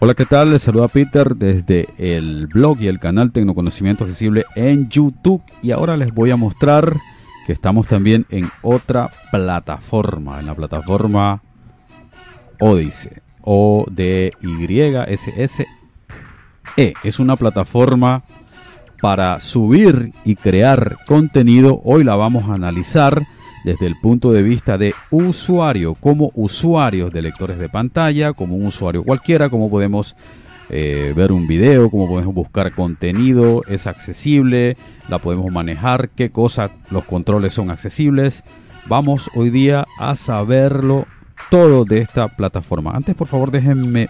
Hola, ¿qué tal? Les saluda Peter desde el blog y el canal Tecnoconocimiento Accesible en YouTube. Y ahora les voy a mostrar que estamos también en otra plataforma, en la plataforma Odyssey. O d y s s e Es una plataforma para subir y crear contenido. Hoy la vamos a analizar desde el punto de vista de usuario, como usuarios de lectores de pantalla, como un usuario cualquiera, cómo podemos eh, ver un video, cómo podemos buscar contenido, es accesible, la podemos manejar, qué cosas, los controles son accesibles. Vamos hoy día a saberlo todo de esta plataforma. Antes, por favor, déjenme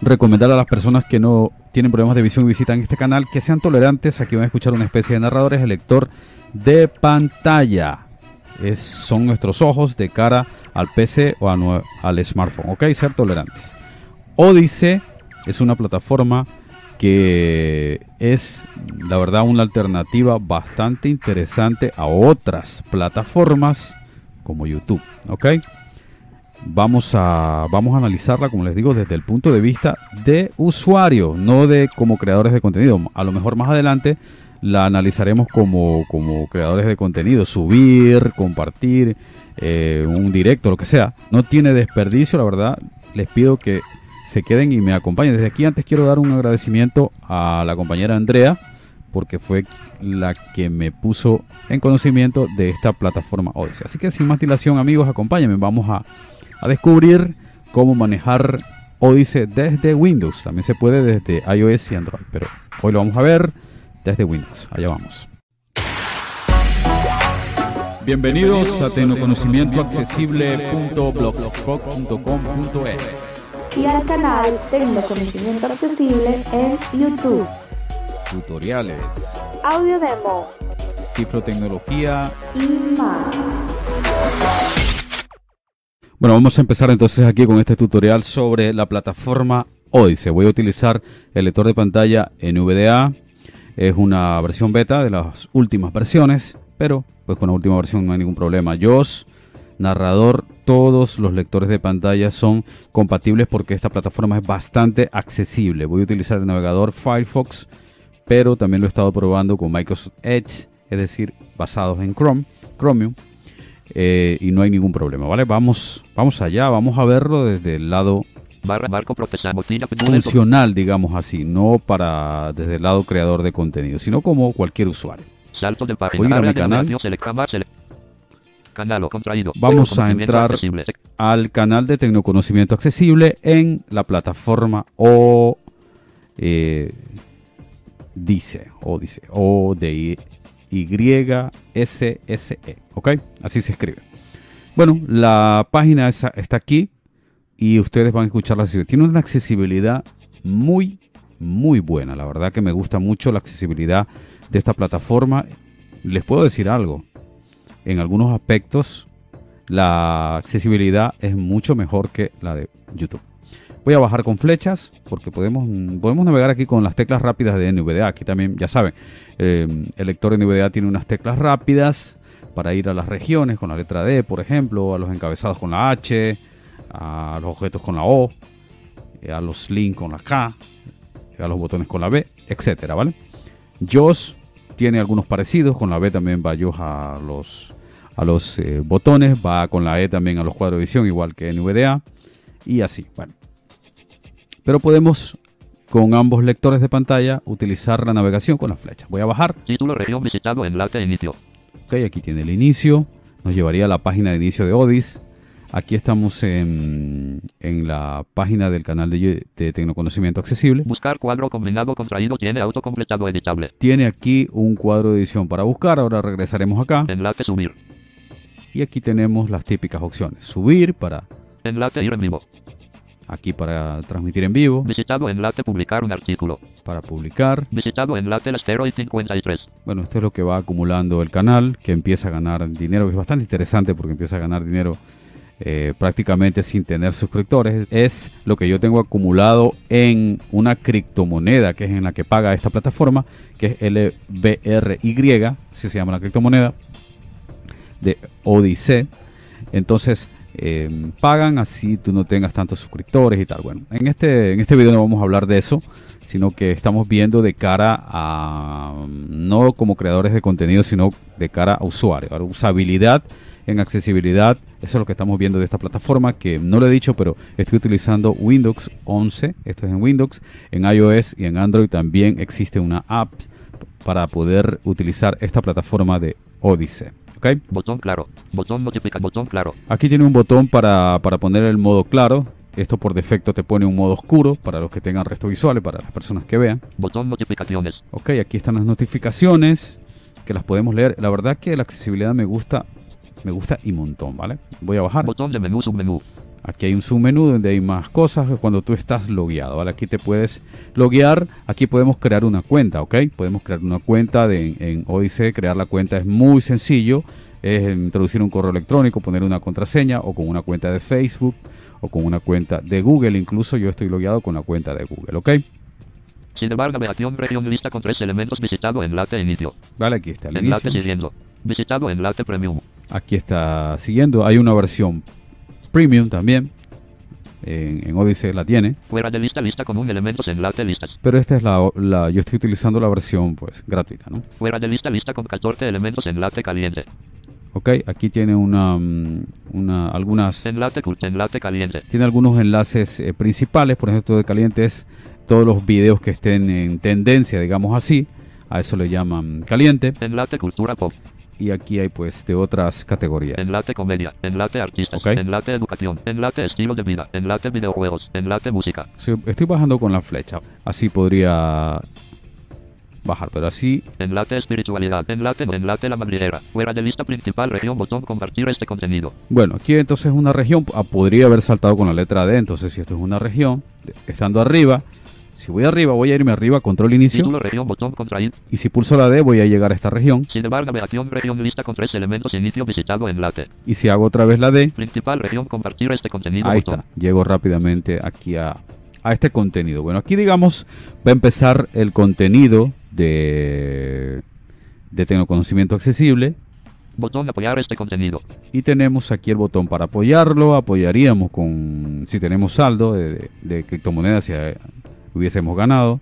recomendar a las personas que no tienen problemas de visión y visitan este canal que sean tolerantes. Aquí van a escuchar una especie de narradores, el lector de pantalla son nuestros ojos de cara al PC o al smartphone. Ok, ser tolerantes. Odyssey es una plataforma que es, la verdad, una alternativa bastante interesante a otras plataformas como YouTube. Ok. Vamos a, vamos a analizarla, como les digo, desde el punto de vista de usuario, no de como creadores de contenido. A lo mejor más adelante la analizaremos como, como creadores de contenido, subir, compartir, eh, un directo, lo que sea. No tiene desperdicio, la verdad. Les pido que se queden y me acompañen. Desde aquí antes quiero dar un agradecimiento a la compañera Andrea, porque fue la que me puso en conocimiento de esta plataforma Odyssey. Así que sin más dilación, amigos, acompáñenme. Vamos a, a descubrir cómo manejar Odyssey desde Windows. También se puede desde iOS y Android, pero hoy lo vamos a ver desde Windows. Allá vamos. Bienvenidos a tecnoconocimientoaccesible.blogspot.com.es y al canal Tecnoconocimiento Accesible en YouTube. Tutoriales, audio demo, cifrotecnología y más. Bueno, vamos a empezar entonces aquí con este tutorial sobre la plataforma Odyssey. Voy a utilizar el lector de pantalla NVDA es una versión beta de las últimas versiones, pero pues con la última versión no hay ningún problema. JOS, narrador, todos los lectores de pantalla son compatibles porque esta plataforma es bastante accesible. Voy a utilizar el navegador Firefox, pero también lo he estado probando con Microsoft Edge, es decir, basados en Chrome, Chromium. Eh, y no hay ningún problema, ¿vale? Vamos, vamos allá, vamos a verlo desde el lado funcional, digamos así, no para desde el lado creador de contenido, sino como cualquier usuario. Salto página. a mi canal. Vamos a entrar al canal de Tecnoconocimiento Accesible en la plataforma O eh, dice o dice O de Y S S E, ¿ok? Así se escribe. Bueno, la página está aquí y ustedes van a escuchar la Tiene una accesibilidad muy, muy buena. La verdad que me gusta mucho la accesibilidad de esta plataforma. Les puedo decir algo. En algunos aspectos, la accesibilidad es mucho mejor que la de YouTube. Voy a bajar con flechas porque podemos, podemos navegar aquí con las teclas rápidas de NVDA. Aquí también, ya saben, eh, el lector NVDA tiene unas teclas rápidas para ir a las regiones con la letra D, por ejemplo, a los encabezados con la H, a los objetos con la O, a los links con la K, a los botones con la B, etcétera, ¿vale? JOS tiene algunos parecidos, con la B también va JOS a los, a los eh, botones, va con la E también a los cuadros de visión, igual que NVDA, y así, bueno. Pero podemos con ambos lectores de pantalla utilizar la navegación con las flechas. Voy a bajar. Título, región visitado, enlace, inicio. Ok, aquí tiene el inicio. Nos llevaría a la página de inicio de Odis. Aquí estamos en, en, la página del canal de, de, Tecnoconocimiento Accesible. Buscar cuadro combinado contraído tiene autocompletado editable. Tiene aquí un cuadro de edición para buscar. Ahora regresaremos acá. Enlace subir. Y aquí tenemos las típicas opciones. Subir para... Enlace ir en vivo. Aquí para transmitir en vivo. Visitado enlace publicar un artículo. Para publicar. Visitado enlace las 0 y 53. Bueno, esto es lo que va acumulando el canal, que empieza a ganar dinero. Es bastante interesante porque empieza a ganar dinero eh, prácticamente sin tener suscriptores, es lo que yo tengo acumulado en una criptomoneda que es en la que paga esta plataforma, que es LBRY, así se llama la criptomoneda, de Odyssey. Entonces, eh, pagan, así tú no tengas tantos suscriptores y tal. Bueno, en este, en este video no vamos a hablar de eso, sino que estamos viendo de cara a, no como creadores de contenido, sino de cara a usuario, a usabilidad en accesibilidad. Eso es lo que estamos viendo de esta plataforma, que no lo he dicho, pero estoy utilizando Windows 11, esto es en Windows, en iOS y en Android también existe una app para poder utilizar esta plataforma de Odyssey. Botón claro. Botón notifica. Botón claro. Aquí tiene un botón para, para poner el modo claro. Esto por defecto te pone un modo oscuro para los que tengan resto visuales, para las personas que vean. Botón notificaciones. Ok, aquí están las notificaciones que las podemos leer. La verdad que la accesibilidad me gusta, me gusta y montón, ¿vale? Voy a bajar. Botón de menú submenú. Aquí hay un submenú donde hay más cosas cuando tú estás logueado, ¿vale? Aquí te puedes loguear, aquí podemos crear una cuenta, ¿ok? Podemos crear una cuenta de, en Odyssey, crear la cuenta es muy sencillo, es introducir un correo electrónico, poner una contraseña o con una cuenta de Facebook o con una cuenta de Google, incluso yo estoy logueado con la cuenta de Google, ¿ok? Sin embargo, navegación región lista con tres elementos visitado enlace inicio. Vale, aquí está el Enlace inicio. siguiendo. Visitado enlace premium. Aquí está siguiendo, hay una versión premium también, en, en Odyssey la tiene. Fuera de lista lista con un elementos enlace listas. Pero esta es la, la- yo estoy utilizando la versión pues gratuita, ¿no? Fuera de lista lista con 14 elementos enlace caliente. Ok, aquí tiene una, mm, una algunas Enlace enlace caliente. tiene algunos enlaces eh, principales, por ejemplo, de caliente es todos los videos que estén en tendencia, digamos así, a eso le llaman caliente Enlace cultura pop. y aquí hay pues de otras categorías. Enlace comedia. Enlace artistas. Ok. Enlace educación. Enlace estilo de vida. Enlace videojuegos. Enlace música. Sí, Estoy bajando con la flecha, así podría bajar, pero así Enlace espiritualidad. Enlace. Enlace la madriguera. Fuera de lista principal región botón compartir este contenido. Bueno, aquí entonces una región, ah, podría haber saltado con la letra D, entonces si esto es una región, estando arriba, si voy arriba, voy a irme arriba, control inicio, Título región botón contraído. y si pulso la D voy a llegar a esta región, Sin embargo, navegación región lista con tres elementos inicio visitado enlace. y si hago otra vez la D, Principal región compartir este contenido ahí botón. está, llego rápidamente aquí a, a este contenido. Bueno, aquí digamos va a empezar el contenido de, de Tecnoconocimiento Accesible, Botón apoyar este contenido. Y tenemos aquí el botón para apoyarlo. Apoyaríamos con si tenemos saldo de, de criptomonedas, si eh, hubiésemos ganado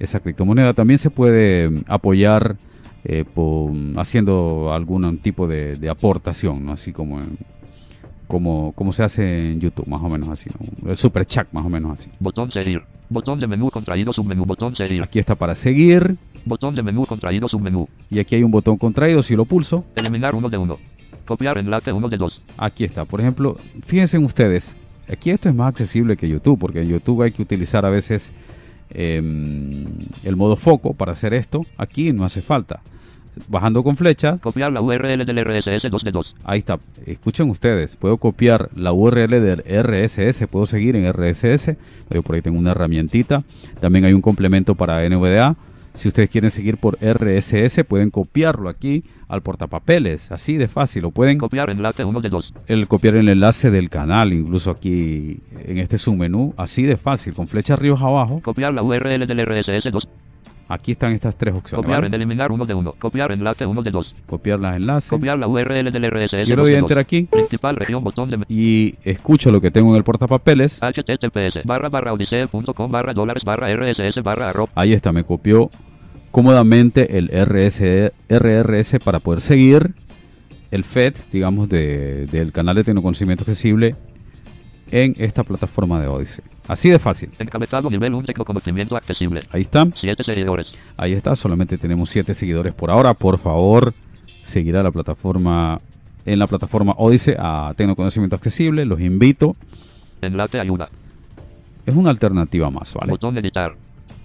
esa criptomoneda. También se puede mm, apoyar eh, por- haciendo algún tipo de, de aportación, ¿no? así como, en- como, como se hace en YouTube, más o menos así. El super chat, más o menos así. Botón seguir. Botón de menú contraído submenú. Botón seguir. Aquí está para seguir. Botón de menú contraído submenú. Y aquí hay un botón contraído. Si lo pulso, Eliminar uno de uno. Copiar enlace uno de dos. Aquí está. Por ejemplo, fíjense en ustedes. Aquí esto es más accesible que YouTube, porque en YouTube hay que utilizar a veces em, el modo foco para hacer esto. Aquí no hace falta. Bajando con flecha, Copiar la URL del RSS 2 de 2. ahí está. Escuchen ustedes, puedo copiar la URL del RSS, puedo seguir en RSS. Yo por ahí tengo una herramientita. También hay un complemento para NVDA. Si ustedes quieren seguir por RSS, pueden copiarlo aquí al portapapeles, así de fácil. Lo pueden Copiar enlace uno de dos. el copiar el enlace del canal, incluso aquí en este submenú, así de fácil, con flecha arriba abajo. Copiar la URL del RSS 2. Aquí están estas tres opciones. Copiar ¿vale? eliminar uno de uno. Copiar enlace uno de dos. Copiar los enlaces. Copiar la URL del RSS 2 doy enter 2. aquí Principal región botón de y escucho lo que tengo en el portapapeles, https barra barra odisea.com barra dólares barra rss barra arroba ahí está, me copió cómodamente el RS, RRS para poder seguir el FED, digamos, de- del canal de Tecnoconocimiento Accesible en esta plataforma de Odyssey. Así de fácil. encabezado nivel 1 tecnoconocimiento accesible. Ahí está. 7 seguidores. Ahí está, solamente tenemos 7 seguidores por ahora. Por favor, seguir a la plataforma en la plataforma Odyssey a Tecnoconocimiento Accesible. Los invito. Enlace ayuda. Es una alternativa más, ¿vale? Botón editar.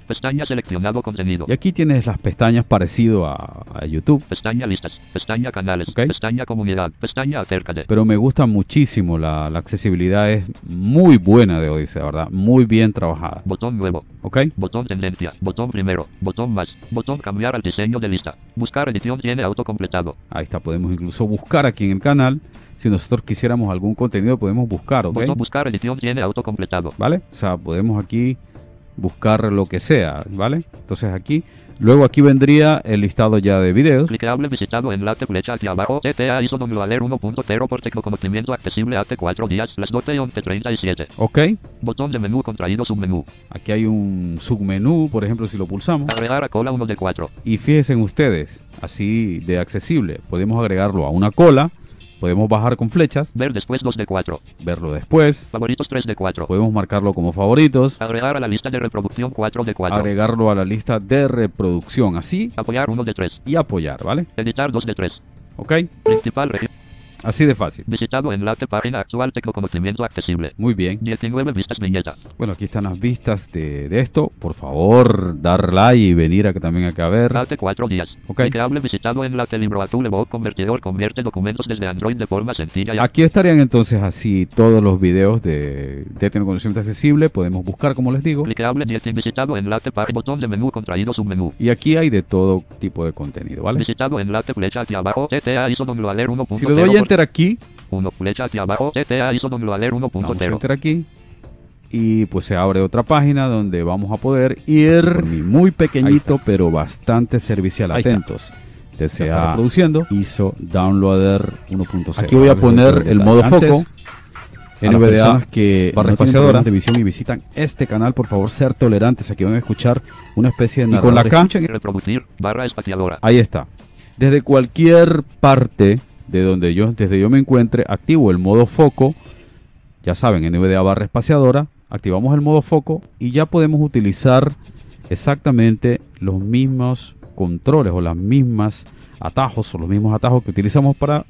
Pestaña seleccionado contenido. Y aquí tienes las pestañas parecido a, a YouTube. Pestaña listas. Pestaña canales. Pestaña comunidad. Pestaña acércate. Pero me gusta muchísimo, la, la accesibilidad es muy buena de Odyssey, ¿verdad? Muy bien trabajada. Botón nuevo. ¿Ok? Botón tendencia. Botón primero. Botón más. Botón cambiar al diseño de lista. Buscar edición tiene autocompletado. Ahí está, podemos incluso buscar aquí en el canal. Si nosotros quisiéramos algún contenido, podemos buscar, ¿ok? Botón buscar edición tiene autocompletado. ¿Vale? O sea, podemos aquí buscar lo que sea, ¿vale? Entonces aquí, luego aquí vendría el listado ya de videos. Clicable visitado enlace flecha hacia abajo. TTA ISO Downloader 1.0 por tecnoconocimiento accesible hace 4 días, las 12 y 11.37. Ok, Botón de menú contraído submenú. aquí hay un submenú, por ejemplo, si lo pulsamos. Agregar a cola 1 de 4. Y fíjense en ustedes, así de accesible, podemos agregarlo a una cola, podemos bajar con flechas, Ver después 2 de 4. verlo después, Favoritos 3 de 4. podemos marcarlo como favoritos, Agregar a la lista de reproducción 4 de 4. agregarlo a la lista de reproducción, así, Apoyar 1 de 3. y apoyar, ¿vale? Editar 2 de 3. ¿Ok? Principal regi- Así de fácil. Visitado enlace página actual tecnoconocimiento accesible. Muy bien. 19 vistas viñeta. Bueno, aquí están las vistas de, de esto. Por favor, dar like y venir a que también acá a ver. Hace 4 días. Ok. Clicable visitado enlace libro azul Evoque convertidor convierte documentos desde Android de forma sencilla Aquí estarían entonces así todos los videos de, de Tecnoconocimiento Accesible. Podemos buscar, como les digo. Clicable 10 visitado enlace página botón de menú contraído submenú. Y aquí hay de todo tipo de contenido, ¿vale? Visitado enlace flecha hacia abajo. TTA ISO Downloader 1.0. Si le doy enter aquí, 1 flecha hacia abajo. TTA ISO Downloader vamos a 1.0. enter aquí. Y pues se abre otra página donde vamos a poder ir por mi muy pequeñito pero bastante servicial. Atentos. Ya Está está reproduciendo. ISO Downloader 1.0. Aquí voy a poner el modo foco. NVDA que barra espaciadora. de visión y visitan este canal, por favor, ser tolerantes. Aquí van a escuchar una especie de Y con la. K, Reproducir. Barra espaciadora. ahí está. Desde cualquier parte de donde yo, desde yo me encuentre, activo el modo foco. Ya saben, NVDA barra espaciadora. Activamos el modo foco y ya podemos utilizar exactamente los mismos controles o las mismas atajos o los mismos atajos que utilizamos para,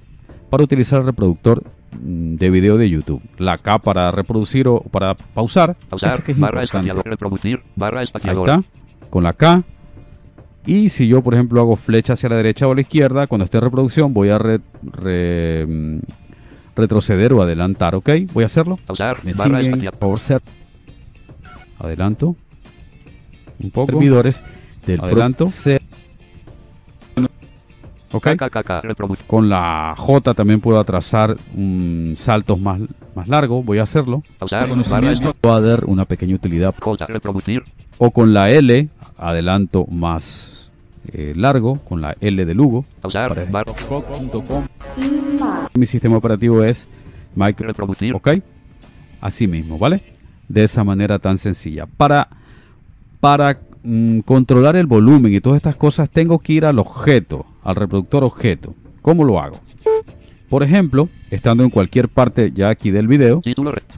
para utilizar el reproductor mm, de video de YouTube. La K para reproducir o para pausar. Pausar. Esto que es Barra espaciadora. Reproducir. Barra Ahí espaciadora. está, con la K. Y si yo, por ejemplo, hago flecha hacia la derecha o a la izquierda, cuando esté en reproducción, voy a re- re- mm, retroceder o adelantar, ¿ok? Voy a hacerlo. Pausar. Me Barra siguen, por ser. Adelanto. Un poco. servidores del Adelanto. ¿Ok? Con la J también puedo atrasar mm, saltos más, más largos. Voy a hacerlo. Pausar. Va a dar una pequeña utilidad. J. Reproducir. O con la L, adelanto más eh, largo. Con la L de Lugo. Pausar. Mi sistema operativo es Micro. Reproducir. ¿Ok? Así mismo, ¿vale? De esa manera tan sencilla. Para, para mm, controlar el volumen y todas estas cosas, tengo que ir al objeto, al reproductor objeto. ¿Cómo lo hago? Por ejemplo, estando en cualquier parte ya aquí del video,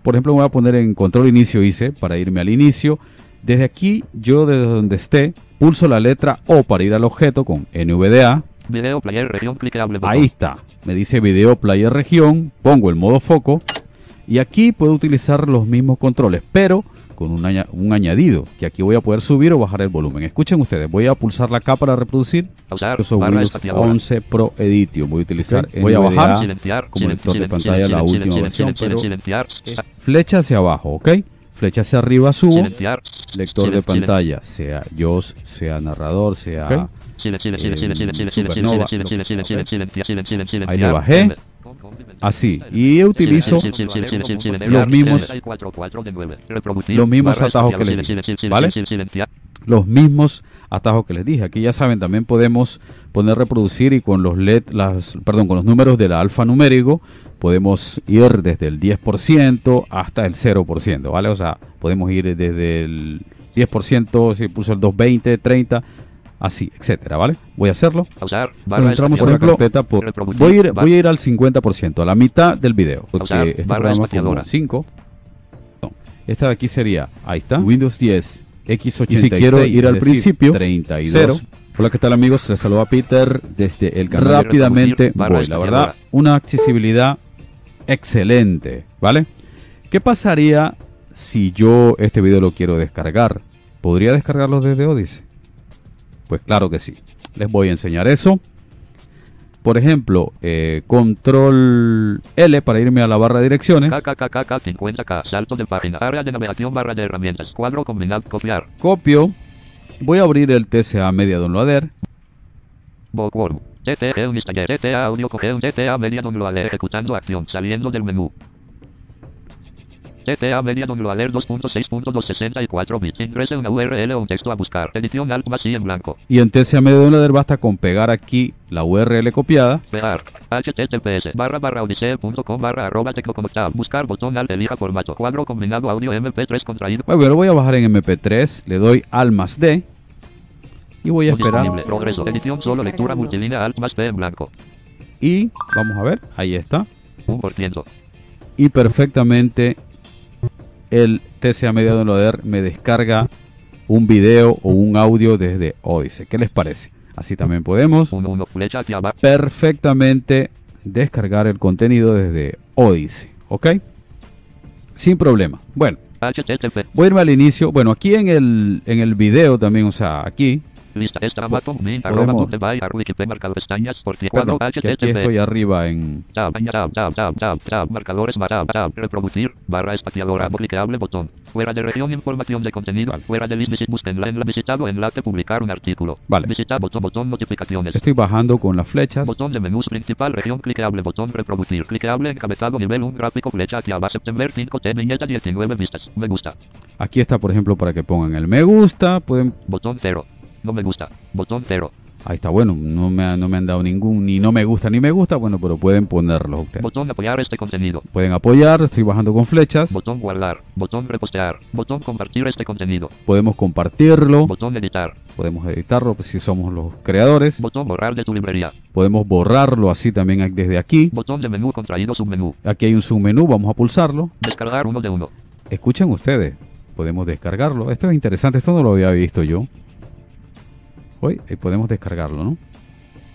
por ejemplo, me voy a poner en control inicio hice para irme al inicio. Desde aquí, yo desde donde esté, pulso la letra O para ir al objeto con NVDA. Video player región clicable. Ahí está. Me dice video player región. Pongo el modo foco. Y aquí puedo utilizar los mismos controles, pero con un, aña- un añadido, que aquí voy a poder subir o bajar el volumen. Escuchen ustedes, voy a pulsar la K para reproducir. Pausar. Yo Windows espaciadora. 11 Pro Edition. Voy a utilizar, Ok, voy a bajar. Silenciar. como silen- lector de pantalla, silen- la silen- última silen- versión, silen- pero- Silenciar. Flecha hacia abajo, ¿ok? Flecha hacia arriba subo. Silenciar. Lector de Silen- pantalla, sea JOS, sea narrador, sea... Ok. Silen- silen- silen- silen- silen- silen- silen- Supernova, silen- lo que silen- sea, silen- ¿ok? silen- silenciar- silen- silen- silenciar. Ahí le bajé. Así. Y utilizo los mismos- 64 de 9. Reproducir. los mismos atajos que les dije, ¿vale? los mismos atajos que les dije. Aquí ya saben, también podemos poner reproducir y con los LED, las, perdón, con los números del alfanumérico podemos ir desde el 10% hasta el 0%, ¿vale? O sea, podemos ir desde el 10%, si pulso el 220, 30, así, etcétera, ¿vale? Voy a hacerlo. Pausar. Barra entramos por a ejemplo, carpeta por. Voy a ir, voy a ir al 50%, a la mitad del video, porque Pausar, este barra programa como 5. No, esta de aquí sería, ahí está. Windows 10, X86. Y si quiero ir es al decir, principio, 32. cero. Hola, ¿qué tal amigos? Les saluda Peter desde el canal. Rápidamente voy, la verdad, una accesibilidad excelente, ¿vale? ¿Qué pasaría si yo este video lo quiero descargar? ¿Podría descargarlo desde Odyssey? Pues claro que sí. Les voy a enseñar eso. Por ejemplo, eh, control L para irme a la barra de direcciones. KKKK 50K. Salto de página. Área de navegación. Barra de herramientas. Cuadro combinado. Copiar. Copio. Voy a abrir el TCA Media Downloader. Bookworm. TTA Unistaller. TTA Audio Cogeun. TTA Media Downloader. Ejecutando acción. Saliendo del menú. TTA Media Downloader 2.6.264 bits. Ingrese una URL o un texto a buscar. Edición Alt más y en blanco. Y en TCA Media Downloader basta con pegar aquí la URL copiada. Pegar. https barra barra odisea.com barra arroba. Buscar botón Alt elija formato. Cuadro combinado audio MP3 contraído. Bueno, lo voy a bajar en MP3. Le doy Alt más D. Y voy a esperar. Progreso. Edición solo lectura multilínea Alt más P en blanco. Y vamos a ver. Ahí está. 1%. y perfectamente el TCA Media Downloader me descarga un video o un audio desde Odyssey. ¿Qué les parece? Así también podemos 1 1 flecha hacia abajo. perfectamente descargar el contenido desde Odyssey. ¿Ok? Sin problema. Bueno, http voy a irme al inicio. Bueno, aquí en el, en el video también, o sea, aquí. Lista esta botón min arroba punto by ar wikipedia marcado pestañas por cierto Bueno, que aquí estoy http arriba en... tab tab tab tab tab tab marcadores tab tab reproducir barra espaciadora clicable botón fuera de región información de contenido Vale. fuera de list visit en la visitado enlace publicar un artículo Vale. visitar botón botón notificaciones Estoy bajando con las flechas. Botón de menús principal, región clicable, botón reproducir, clicable, encabezado, nivel 1, gráfico, flecha hacia abajo, septiembre 5T, viñeta 19 vistas, me gusta, Aquí está, por ejemplo, para que pongan el me gusta. Pueden botón 0, no me gusta, botón 0, Ahí está, bueno, no me, ha- no me han dado ningún, ni no me gusta ni me gusta, bueno, pero pueden ponerlos ustedes. botón apoyar este contenido, Pueden apoyar, estoy bajando con flechas, botón guardar, botón repostear, botón compartir este contenido, podemos compartirlo, botón editar, podemos editarlo pues, si somos los creadores, botón borrar de tu librería, podemos borrarlo así también desde aquí. botón de menú contraído submenú, Aquí hay un submenú, vamos a pulsarlo. descargar uno de uno, Escuchen ustedes, podemos descargarlo. Esto es interesante, esto no lo había visto yo. Hoy podemos descargarlo, ¿no?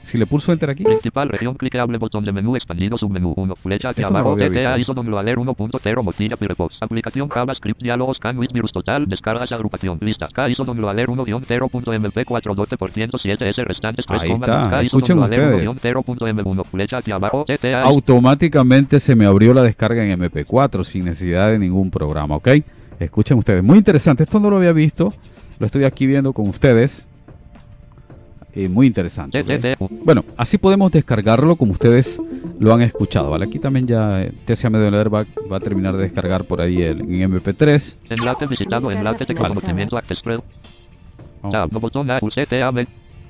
Si le pulso enter aquí, principal, región clicable, botón de menú expandido, submenú 1, flecha hacia Esto abajo, había TTA visto. ISO Downloader 1.0 Mozilla Firefox, aplicación JavaScript, diálogos, canvas, virus total, descargas, agrupación, K ISO Downloader 1-0.mp4 12% 7S restantes 3, Ahí está, K ISO escuchen ustedes. 1-0.m1, flecha hacia abajo, TTA automáticamente se me abrió la descarga en MP4 sin necesidad de ningún programa, ¿ok? Escuchen ustedes, muy interesante, esto no lo había visto, lo estoy aquí viendo con ustedes. Y muy interesante. Bueno, así podemos descargarlo como ustedes lo han escuchado, ¿vale? Aquí también ya eh, TCA Medio Leer va, va a terminar de descargar por ahí el, en MP3. enlace visitado, enlace Vamos,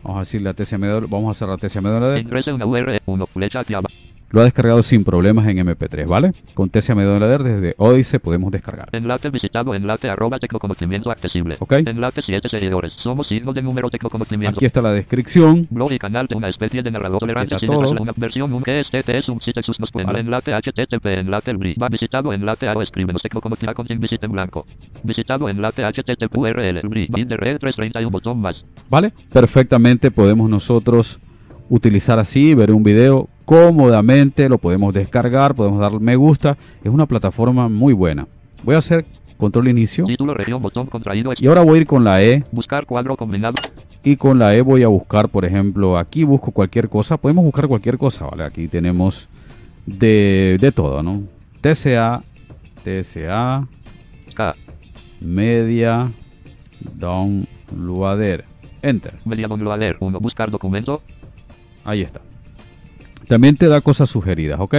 A, decirle a TCA Medio, vamos a cerrar TCA Medio Leer. ingrese una URL, 1, flecha hacia abajo, Lo ha descargado sin problemas en MP3, ¿vale? Con TCA Medio Leer desde Odyssey podemos descargar. enlace visitado, enlace arroba tecnoconocimiento accesible, ¿Ok? enlace 7 seguidores, somos signo de número tecnoconocimiento. Aquí está la descripción. Blog y canal de una especie de narrador tolerante sin una versión un este es un sitio sus Vale. enlace http enlace el bri va visitado enlace a o escríbenos tecnoconocida con visita en blanco visitado enlace http url el bri bin de red 331 botón más ¿Vale? Perfectamente podemos nosotros utilizar así, ver un video cómodamente, lo podemos descargar, podemos dar me gusta. Es una plataforma muy buena. Voy a hacer control inicio título región botón contraído y ahora voy a ir con la E buscar cuadro combinado y con la E voy a buscar, por ejemplo, aquí busco cualquier cosa. Podemos buscar cualquier cosa, ¿vale? Aquí tenemos de, de todo, ¿no? TCA, TCA, K media, downloader, enter. media downloader 1 buscar documento Ahí está. También te da cosas sugeridas, ¿ok?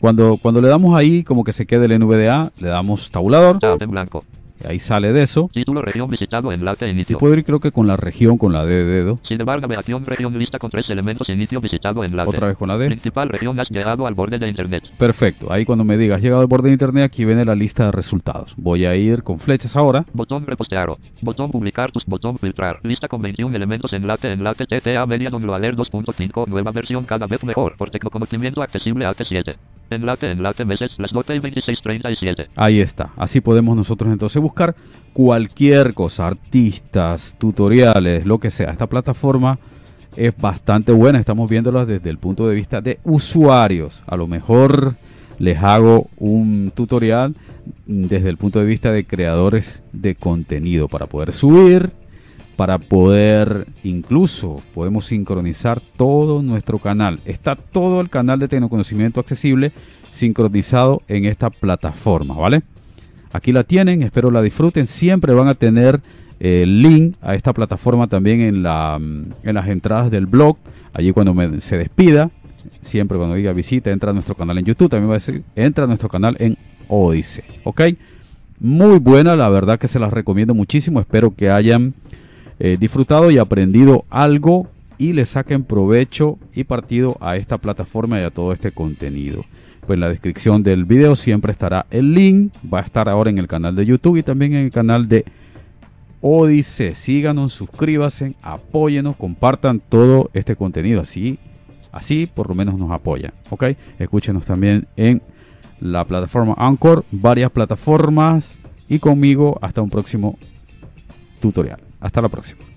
Cuando, cuando le damos ahí, como que se quede el NVDA, le damos tabulador, tab en blanco ahí sale de eso. título región visitado enlace Y inicio puedo ir creo que con la región, con la D de dedo. Silver navegación región lista con tres elementos inicio visitado enlace Otra vez con la D. principal región has llegado al borde de internet Perfecto. Ahí cuando me digas, has llegado al borde de internet, aquí viene la lista de resultados. Voy a ir con flechas ahora. Botón repostear. Botón publicar tus. Botón filtrar. Lista con 21 elementos. Enlace. Enlace. TTA Media Downloader 2.5. Nueva versión cada vez mejor. Por tecnoconocimiento accesible a 7 Enlace. Enlace. Meses. Las 12 y 26. 37. Ahí está. Así podemos nosotros entonces buscar cualquier cosa, artistas, tutoriales, lo que sea. Esta plataforma es bastante buena. Estamos viéndola desde el punto de vista de usuarios. A lo mejor les hago un tutorial desde el punto de vista de creadores de contenido para poder subir, para poder incluso podemos sincronizar todo nuestro canal. Está todo el canal de Tecnoconocimiento accesible sincronizado en esta plataforma, ¿vale? Aquí la tienen, espero la disfruten. Siempre van a tener eh, el link a esta plataforma también en, la, mm, en las entradas del blog. Allí cuando se despida, siempre cuando diga visita, entra a nuestro canal en YouTube. También va a decir, entra a nuestro canal en Odyssey. ¿Ok? Muy buena, la verdad que se las recomiendo muchísimo. Espero que hayan eh, disfrutado y aprendido algo y le saquen provecho y partido a esta plataforma y a todo este contenido. Pues en la descripción del video siempre estará el link. Va a estar ahora en el canal de YouTube y también en el canal de Odise. Síganos, suscríbanse, apóyenos, compartan todo este contenido. Así, así por lo menos nos apoyan. ¿Ok? Escúchenos también en la plataforma Anchor, varias plataformas y conmigo hasta un próximo tutorial. Hasta la próxima.